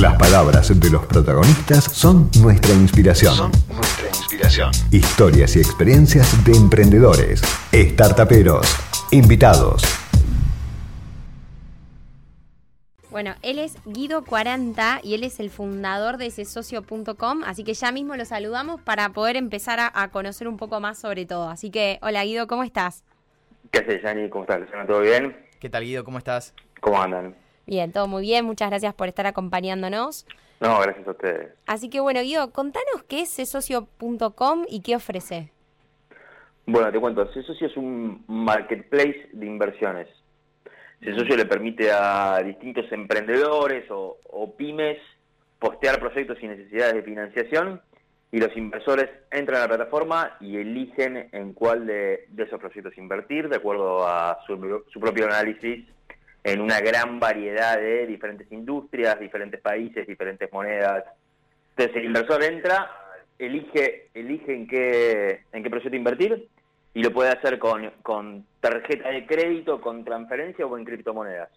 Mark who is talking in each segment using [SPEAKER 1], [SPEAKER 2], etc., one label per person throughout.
[SPEAKER 1] Las palabras de los protagonistas son nuestra inspiración. Son nuestra inspiración. Historias y experiencias de emprendedores, startuperos, invitados.
[SPEAKER 2] Bueno, él es Guido 40 y él es el fundador de socio.com, así que ya mismo lo saludamos para poder empezar a, conocer un poco más sobre todo. Así que, hola Guido, ¿cómo estás?
[SPEAKER 3] ¿Qué haces, Jani? ¿Cómo estás? ¿Todo bien?
[SPEAKER 4] ¿Qué tal, Guido? ¿Cómo estás?
[SPEAKER 3] ¿Cómo andan?
[SPEAKER 2] Bien, todo muy bien. Muchas gracias por estar acompañándonos.
[SPEAKER 3] No, gracias a ustedes.
[SPEAKER 2] Así que bueno, Guido, contanos qué es socio.com y qué ofrece.
[SPEAKER 3] Bueno, te cuento. Socio es un marketplace de inversiones. Socio le permite a distintos emprendedores o, pymes postear proyectos sin necesidades de financiación y los inversores entran a la plataforma y eligen en cuál de, esos proyectos invertir de acuerdo a su propio análisis en una gran variedad de diferentes industrias, diferentes países, diferentes monedas. Entonces el inversor entra, elige, elige en qué, en qué proyecto invertir y lo puede hacer con, con tarjeta de crédito, con transferencia o con criptomonedas.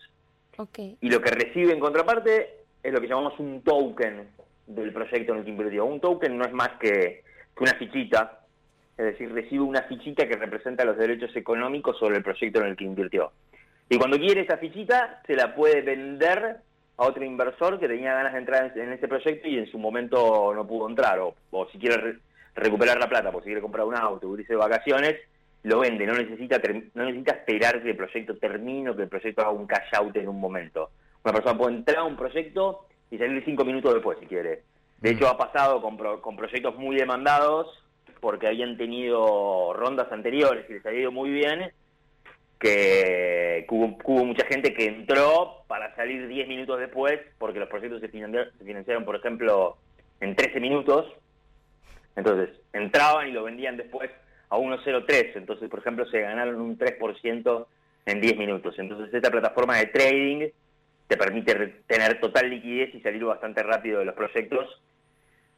[SPEAKER 2] Okay.
[SPEAKER 3] Y lo que recibe en contraparte es lo que llamamos un token del proyecto en el que invirtió. Un token no es más que, que una fichita, es decir, recibe una fichita que representa los derechos económicos sobre el proyecto en el que invirtió. Y cuando quiere esa fichita, se la puede vender a otro inversor que tenía ganas de entrar en ese proyecto y en su momento no pudo entrar, o, si quiere recuperar la plata, porque si quiere comprar un auto, irse de vacaciones, lo vende, no necesita, no necesita esperar que el proyecto termine o que el proyecto haga un cash out en un momento. Una persona puede entrar a un proyecto y salir cinco minutos después, si quiere. De mm. hecho, ha pasado con, con proyectos muy demandados porque habían tenido rondas anteriores y les había ido muy bien que hubo, mucha gente que entró para salir 10 minutos después, porque los proyectos se financiaron, por ejemplo, en 13 minutos. Entonces, entraban y lo vendían después a 1.03. Entonces, por ejemplo, se ganaron un 3% en 10 minutos. Entonces, esta plataforma de trading te permite tener total liquidez y salir bastante rápido de los proyectos.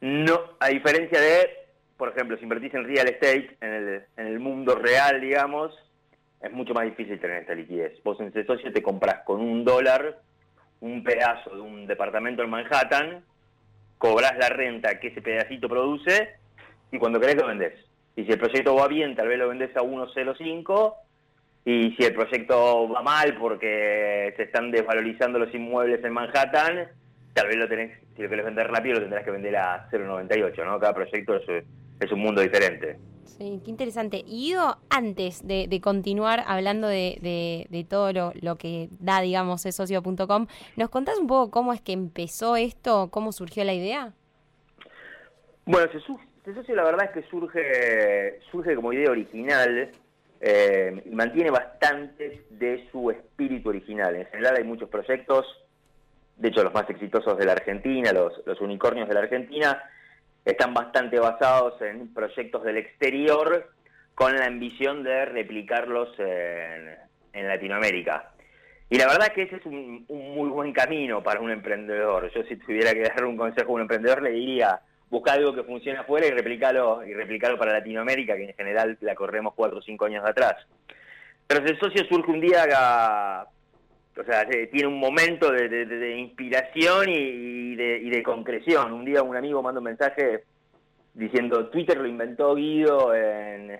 [SPEAKER 3] No, a diferencia de, por ejemplo, si invertís en real estate, en el, en el mundo real, digamos, es mucho más difícil tener esta liquidez. Vos en ese socio te compras con un dólar un pedazo de un departamento en Manhattan, cobras la renta que ese pedacito produce y cuando querés lo vendés. Y si el proyecto va bien, tal vez lo vendés a 1.05 y si el proyecto va mal porque se están desvalorizando los inmuebles en Manhattan, tal vez lo tenés, si lo querés vender rápido, lo tendrás que vender a 0.98, ¿no? Cada proyecto es, es un mundo diferente.
[SPEAKER 2] Sí, qué interesante. Y Ido, antes de, continuar hablando de, todo lo, que da, digamos, socio.com, ¿nos contás un poco cómo es que empezó esto, cómo surgió la idea?
[SPEAKER 3] Bueno, ese socio la verdad es que surge, surge como idea original eh, y mantiene bastante de su espíritu original. En general hay muchos proyectos, de hecho los más exitosos de la Argentina, los unicornios de la Argentina, están bastante basados en proyectos del exterior con la ambición de replicarlos en, Latinoamérica. Y la verdad que ese es un, muy buen camino para un emprendedor. Yo si tuviera que dar un consejo a un emprendedor le diría, busca algo que funcione afuera y replicarlo y replicarlo para Latinoamérica, que en general la corremos cuatro o cinco años atrás. Pero el socio surge un día o sea, tiene un momento de, inspiración y de, concreción. Un día un amigo manda un mensaje diciendo Twitter lo inventó Guido en,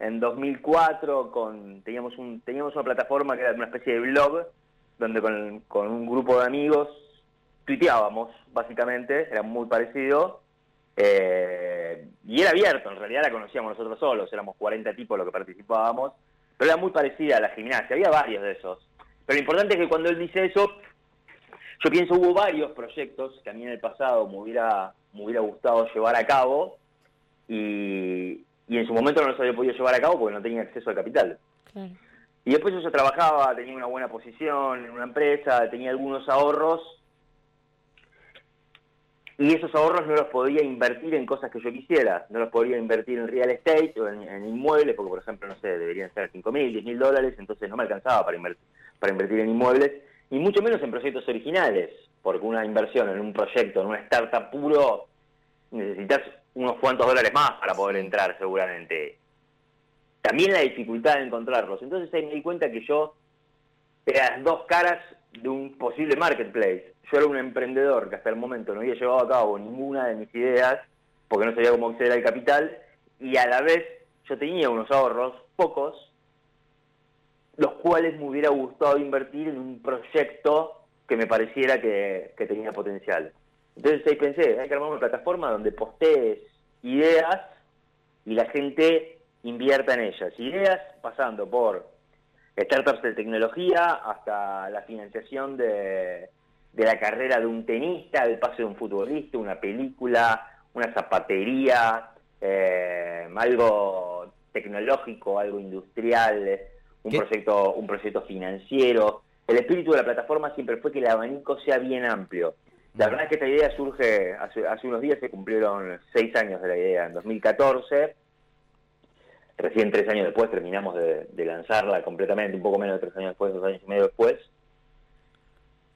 [SPEAKER 3] en 2004, con, teníamos, un, teníamos una plataforma que era una especie de blog, donde con, un grupo de amigos tuiteábamos, básicamente, era muy parecido, eh, y era abierto, en realidad la conocíamos nosotros solos, éramos 40 tipos los que participábamos, pero era muy parecida a la gimnasia, había varios de esos. Pero lo importante es que cuando él dice eso, yo pienso hubo varios proyectos que a mí en el pasado me hubiera, me hubiera gustado llevar a cabo y, en su momento no los había podido llevar a cabo porque no tenía acceso al capital. Y después yo trabajaba, tenía una buena posición en una empresa, tenía algunos ahorros y esos ahorros no los podía invertir en cosas que yo quisiera, no los podía invertir en real estate o en, inmuebles, porque por ejemplo, no sé, deberían ser 5 mil, 10 mil dólares, entonces no me alcanzaba para invertir para invertir en inmuebles, y mucho menos en proyectos originales, porque una inversión en un proyecto, en una startup puro, necesitas unos cuantos dólares más para poder entrar seguramente. También la dificultad de encontrarlos. Entonces ahí me di cuenta que yo era las dos caras de un posible marketplace. yo era un emprendedor que hasta el momento no había llevado a cabo ninguna de mis ideas porque no sabía cómo acceder al capital y a la vez yo tenía unos ahorros, pocos, los cuales me hubiera gustado invertir en un proyecto que me pareciera que, tenía potencial. Entonces ahí pensé, hay que armar una plataforma donde postees ideas y la gente invierta en ellas. Ideas pasando por startups de tecnología hasta la financiación de, la carrera de un tenista, del pase de un futbolista, una película, una zapatería, eh, algo tecnológico, algo industrial, un proyecto, un proyecto financiero. El espíritu de la plataforma siempre fue que el abanico sea bien amplio. La verdad es que esta idea surge, hace, hace unos días se cumplieron seis años de la idea, en 2014. Recién tres años después terminamos de, lanzarla completamente, un poco menos de tres años después, dos años y medio después.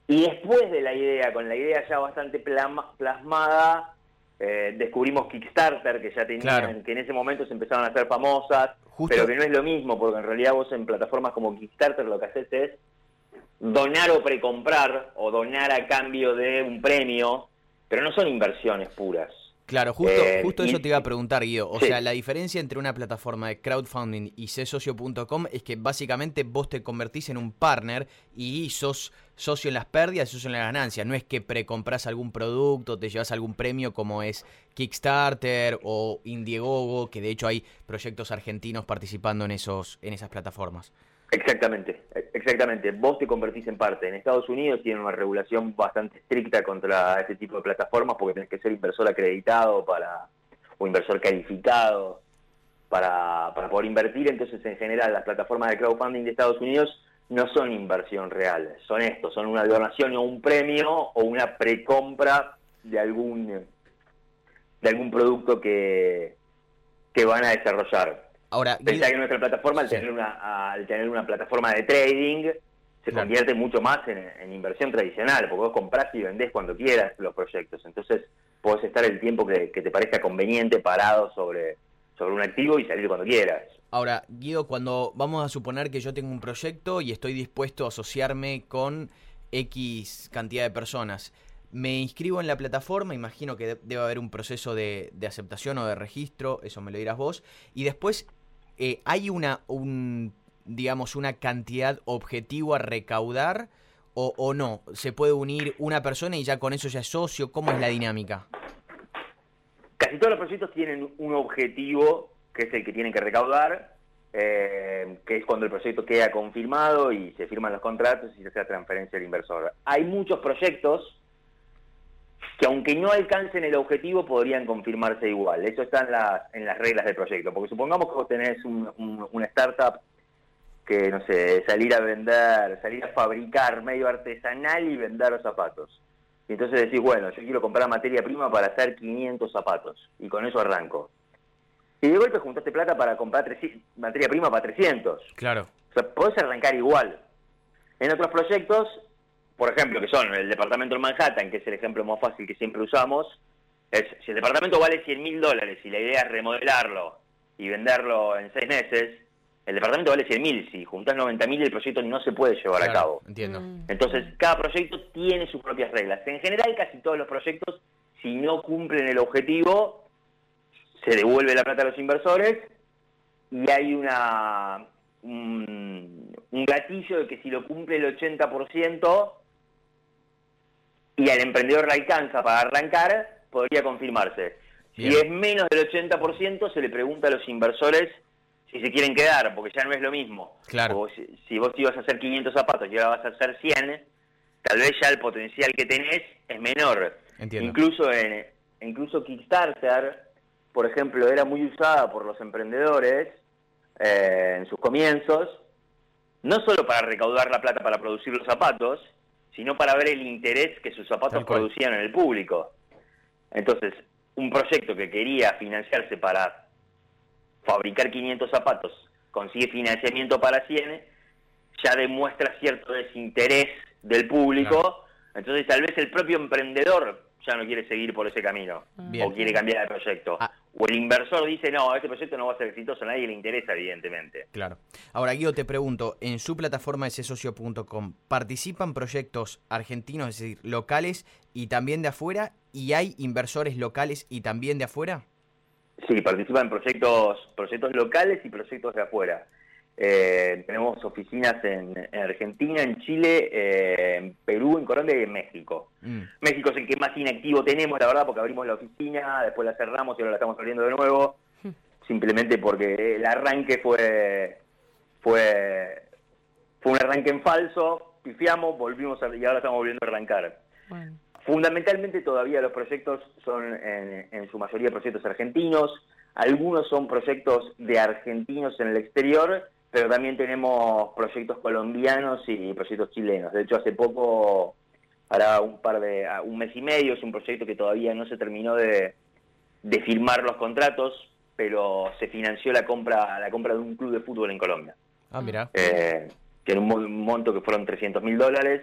[SPEAKER 3] Y después de la idea, con la idea ya bastante plasmada, eh, descubrimos Kickstarter, que ya tenían, que en ese momento se empezaron a hacer famosas, pero que no es lo mismo, porque en realidad vos en plataformas como Kickstarter lo que haces es donar o precomprar, o donar a cambio de un premio, pero no son inversiones puras.
[SPEAKER 4] Claro, justo, eh, justo eso te iba a preguntar, Guido. O sea, la diferencia entre una plataforma de crowdfunding y csocio.com es que básicamente vos te convertís en un partner y sos socio en las pérdidas y socio en las ganancias. No es que precompras algún producto, te llevas algún premio como es Kickstarter o Indiegogo, que de hecho hay proyectos argentinos participando en, esos, en esas plataformas.
[SPEAKER 3] Exactamente, exactamente. Vos te convertís en parte. En Estados Unidos tienen una regulación bastante estricta contra este tipo de plataformas porque tenés que ser inversor acreditado para o inversor calificado para, para poder invertir. Entonces, en general, las plataformas de crowdfunding de Estados Unidos no son inversión real, son esto, son una donación o un premio o una precompra de algún de algún producto que, que van a desarrollar. Ahora, Pensá que nuestra plataforma, al, tener una, al tener una plataforma de trading, se convierte mucho más en, inversión tradicional, porque vos compras y vendés cuando quieras los proyectos. Entonces, podés estar el tiempo que, te parezca conveniente parado sobre, sobre un activo y salir cuando quieras.
[SPEAKER 4] Ahora, Guido, cuando vamos a suponer que yo tengo un proyecto y estoy dispuesto a asociarme con X cantidad de personas, me inscribo en la plataforma, imagino que debe haber un proceso de, de, aceptación o de registro, eso me lo dirás vos, y después eh, ¿hay una, un, digamos, una cantidad objetivo a recaudar o, o, no? ¿Se puede unir una persona y ya con eso ya es socio? ¿Cómo es la dinámica?
[SPEAKER 3] Casi todos los proyectos tienen un objetivo, que es el que tienen que recaudar, eh, que es cuando el proyecto queda confirmado y se firman los contratos y se hace la transferencia al inversor. Hay muchos proyectos que aunque no alcancen el objetivo podrían confirmarse igual. Eso está en las, en las reglas del proyecto. Porque supongamos que vos tenés un, una startup que, no sé, salir a vender, salir a fabricar medio artesanal y vender los zapatos. Y entonces decís, bueno, yo quiero comprar materia prima para hacer 500 zapatos. Y con eso arranco. Y de golpe juntaste plata para comprar materia prima para 300.
[SPEAKER 4] Claro.
[SPEAKER 3] O sea, podés arrancar igual. En otros proyectos por ejemplo, que son el departamento de Manhattan, que es el ejemplo más fácil que siempre usamos, es si el departamento vale 100 mil dólares y la idea es remodelarlo y venderlo en seis meses, el departamento vale 100 mil. Si juntás 90 mil, el proyecto no se puede llevar a cabo.
[SPEAKER 4] Entiendo. Mm.
[SPEAKER 3] Entonces, cada proyecto tiene sus propias reglas. En general, casi todos los proyectos, si no cumplen el objetivo, se devuelve la plata a los inversores y hay una un, un gatillo de que si lo cumple el 80%, y al emprendedor le alcanza para arrancar, podría confirmarse. Si es menos del 80%, se le pregunta a los inversores si se quieren quedar, porque ya no es lo mismo.
[SPEAKER 4] Claro.
[SPEAKER 3] si, vos ibas a hacer 500 zapatos y ahora vas a hacer 100, tal vez ya el potencial que tenés es menor. Incluso en incluso Kickstarter, por ejemplo, era muy usada por los emprendedores eh, en sus comienzos, no solo para recaudar la plata para producir los zapatos, sino para ver el interés que sus zapatos producían en el público. Entonces, un proyecto que quería financiarse para fabricar 500 zapatos, consigue financiamiento para 100, ya demuestra cierto desinterés del público, entonces tal vez el propio emprendedor ya no quiere seguir por ese camino o quiere cambiar de proyecto. Ah. o el inversor dice, no, este proyecto no va a ser exitoso, a nadie le interesa, evidentemente.
[SPEAKER 4] Claro. Ahora, Guido, te pregunto, en su plataforma de socio.com, ¿participan proyectos argentinos, es decir, locales y también de afuera? ¿Y hay inversores locales y también de afuera?
[SPEAKER 3] Sí, participan proyectos, proyectos locales y proyectos de afuera. Eh, tenemos oficinas en, Argentina, en Chile, eh, en Perú, en Colombia y en México. Mm. México es el que más inactivo tenemos, la verdad, porque abrimos la oficina, después la cerramos y ahora la estamos abriendo de nuevo, simplemente porque el arranque fue fue fue un arranque en falso, pifiamos, volvimos y ahora estamos volviendo a arrancar. Fundamentalmente todavía los proyectos son en, en su mayoría proyectos argentinos, algunos son proyectos de argentinos en el exterior pero también tenemos proyectos colombianos y proyectos chilenos. De hecho, hace poco, hará un par de, un mes y medio, es un proyecto que todavía no se terminó de, de firmar los contratos, pero se financió la compra, la compra de un club de fútbol en Colombia.
[SPEAKER 4] Ah, mira.
[SPEAKER 3] Eh, que era un monto que fueron 300 mil dólares.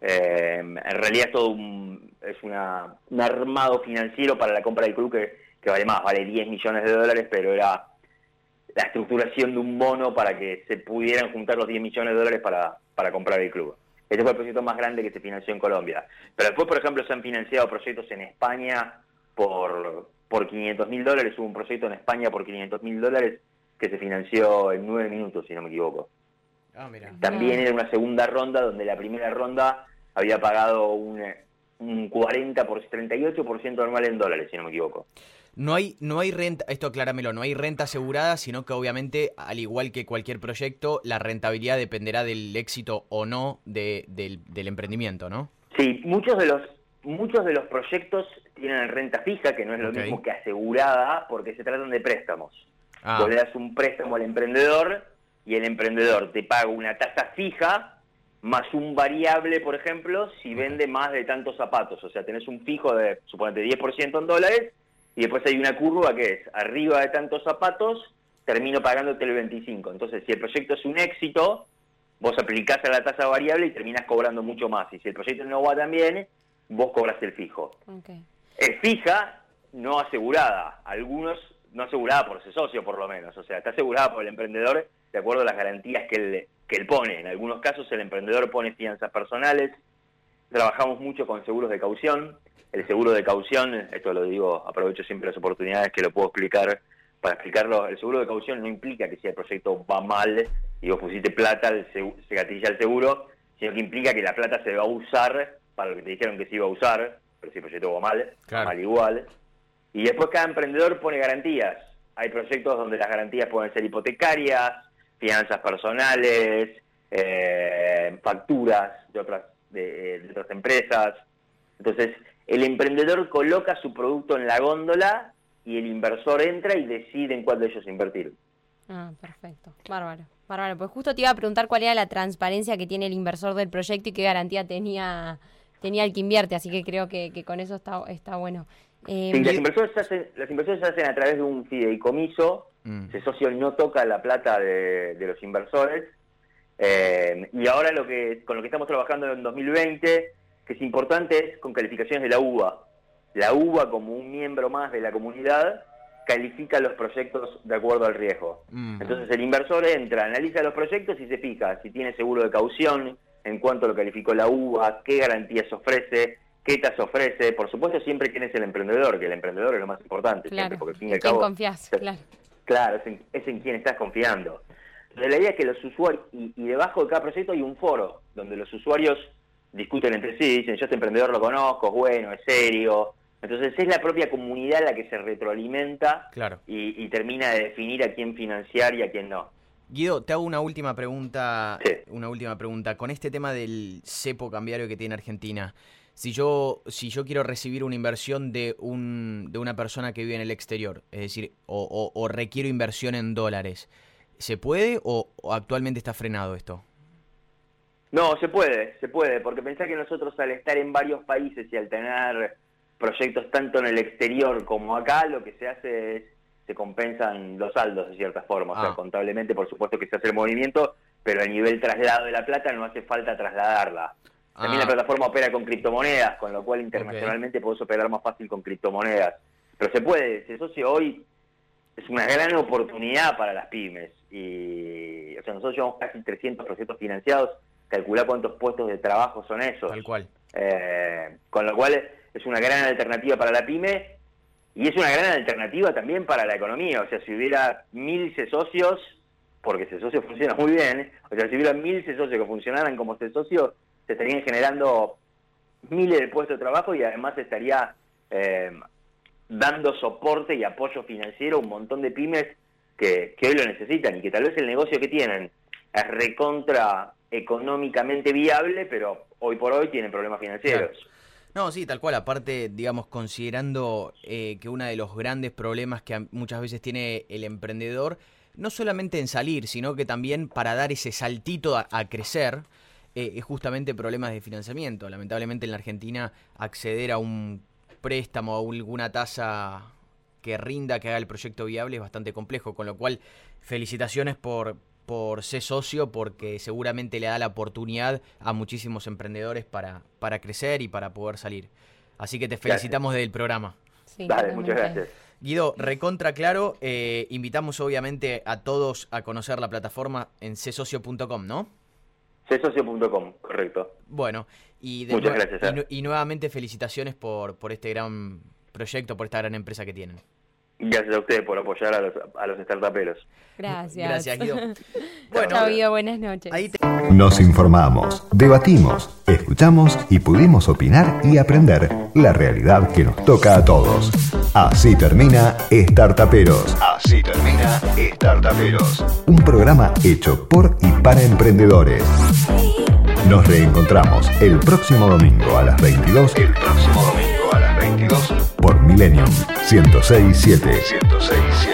[SPEAKER 3] Eh, en realidad es todo un, es una, un armado financiero para la compra del club que, que vale más, vale 10 millones de dólares, pero era la estructuración de un bono para que se pudieran juntar los 10 millones de dólares para, para comprar el club. Este fue el proyecto más grande que se financió en Colombia. Pero después, por ejemplo, se han financiado proyectos en España por, por 500 mil dólares. Hubo un proyecto en España por 500 mil dólares que se financió en 9 minutos, si no me equivoco. Ah, También era una segunda ronda donde la primera ronda había pagado un, un 40 por 38% anual en dólares, si no me equivoco.
[SPEAKER 4] No hay, no hay renta, esto acláramelo, no hay renta asegurada, sino que obviamente, al igual que cualquier proyecto, la rentabilidad dependerá del éxito o no de, del, emprendimiento, ¿no?
[SPEAKER 3] Sí, muchos de los muchos de los proyectos tienen renta fija, que no es lo mismo que asegurada, porque se tratan de préstamos. Ah. Vos le das un préstamo al emprendedor y el emprendedor te paga una tasa fija más un variable, por ejemplo, si vende más de tantos zapatos. O sea, tenés un fijo de, suponete, 10% en dólares y después hay una curva que es arriba de tantos zapatos, termino pagándote el 25. Entonces, si el proyecto es un éxito, vos aplicás a la tasa variable y terminás cobrando mucho más. Y si el proyecto no va tan bien, vos cobras el fijo. Es fija, no asegurada. Algunos no asegurada por ese socio, por lo menos. O sea, está asegurada por el emprendedor de acuerdo a las garantías que él, que él pone. En algunos casos el emprendedor pone fianzas personales. Trabajamos mucho con seguros de caución el seguro de caución, esto lo digo, aprovecho siempre las oportunidades que lo puedo explicar para explicarlo, el seguro de caución no implica que si el proyecto va mal y vos pusiste plata, se gatilla el seguro, sino que implica que la plata se va a usar para lo que te dijeron que se iba a usar, pero si el proyecto va mal, va mal igual. Y después cada emprendedor pone garantías. Hay proyectos donde las garantías pueden ser hipotecarias, finanzas personales, eh, facturas de otras, de otras empresas. Entonces, el emprendedor coloca su producto en la góndola y el inversor entra y decide en cuál de ellos invertir.
[SPEAKER 2] Ah, perfecto. Bárbaro. Bárbaro. Pues justo te iba a preguntar cuál era la transparencia que tiene el inversor del proyecto y qué garantía tenía tenía el que invierte, así que creo que, con eso está, está bueno.
[SPEAKER 3] Eh, sí, las inversiones, se hacen, las inversiones se hacen a través de un fideicomiso, mm. ese socio no toca la plata de, los inversores, eh, y ahora lo que con lo que estamos trabajando en 2020 que es importante es con calificaciones de la UBA. La UBA, como un miembro más de la comunidad, califica los proyectos de acuerdo al riesgo. Entonces el inversor entra, analiza los proyectos y se fija si tiene seguro de caución, en cuánto lo calificó la UBA, qué garantías ofrece, qué tasa ofrece. Por supuesto, siempre quién es el emprendedor, que el emprendedor es lo más importante,
[SPEAKER 2] claro.
[SPEAKER 3] porque
[SPEAKER 2] al fin y al cabo. Confías, claro.
[SPEAKER 3] Claro, es en, es en quien estás confiando. Entonces, la idea es que los usuarios, y, y debajo de cada proyecto hay un foro, donde los usuarios discuten entre sí, dicen yo este emprendedor lo conozco, es bueno, es serio. Entonces es la propia comunidad la que se retroalimenta y, termina de definir a quién financiar y a quién no.
[SPEAKER 4] Guido, te hago una última pregunta. Una última pregunta. Con este tema del cepo cambiario que tiene Argentina, si yo, si yo quiero recibir una inversión de, un, de una persona que vive en el exterior, es decir, o, requiero inversión en dólares, ¿se puede o actualmente está frenado esto?
[SPEAKER 3] No, se puede, se puede, porque pensá que nosotros al estar en varios países y al tener proyectos tanto en el exterior como acá, lo que se hace es, se compensan los saldos de cierta forma. O sea, ah. contablemente por supuesto que se hace el movimiento, pero a nivel traslado de la plata no hace falta trasladarla. También la ah. plataforma opera con criptomonedas, con lo cual internacionalmente podemos operar más fácil con criptomonedas. pero se puede, ese socio hoy es una gran oportunidad para las pymes. Y, o sea, nosotros llevamos casi 300 proyectos financiados, calcula cuántos puestos de trabajo son esos.
[SPEAKER 4] Tal cual.
[SPEAKER 3] Eh, con lo cual es una gran alternativa para la pyme y es una gran alternativa también para la economía. O sea, si hubiera mil socios, porque ese socio funciona muy bien, o sea, si hubiera mil socios que funcionaran como socio, se estarían generando miles de puestos de trabajo y además estaría eh, dando soporte y apoyo financiero a un montón de pymes que, hoy lo necesitan y que tal vez el negocio que tienen es recontra económicamente viable, pero hoy por hoy tienen problemas financieros.
[SPEAKER 4] No, sí, tal cual. Aparte, digamos, considerando eh, que uno de los grandes problemas que muchas veces tiene el emprendedor, no solamente en salir, sino que también para dar ese saltito a, crecer, eh, es justamente problemas de financiamiento. Lamentablemente en la Argentina acceder a un préstamo o alguna tasa que rinda, que haga el proyecto viable, es bastante complejo. Con lo cual, felicitaciones por, por ser socio, porque seguramente le da la oportunidad a muchísimos emprendedores para, para crecer y para poder salir. Así que te felicitamos del programa.
[SPEAKER 3] Sí, Dale, muchas gracias.
[SPEAKER 4] Guido, recontra claro, eh, invitamos obviamente a todos a conocer la plataforma en csocio.com, ¿no?
[SPEAKER 3] Correcto.
[SPEAKER 4] Bueno, y,
[SPEAKER 3] Muchas gracias,
[SPEAKER 4] y, nuevamente felicitaciones por, por este gran proyecto, por esta gran empresa que tienen.
[SPEAKER 3] Gracias a ustedes por apoyar a los, a los startuperos.
[SPEAKER 2] Gracias.
[SPEAKER 4] Gracias, Guido.
[SPEAKER 2] bueno, Guido, buenas noches.
[SPEAKER 1] Nos informamos, debatimos, escuchamos y pudimos opinar y aprender la realidad que nos toca a todos. Así termina Startuperos. Así termina Startuperos. Un programa hecho por y para emprendedores. Nos reencontramos el próximo domingo a las 22. El próximo domingo a las 22 por Millennium 106.7. 106.7.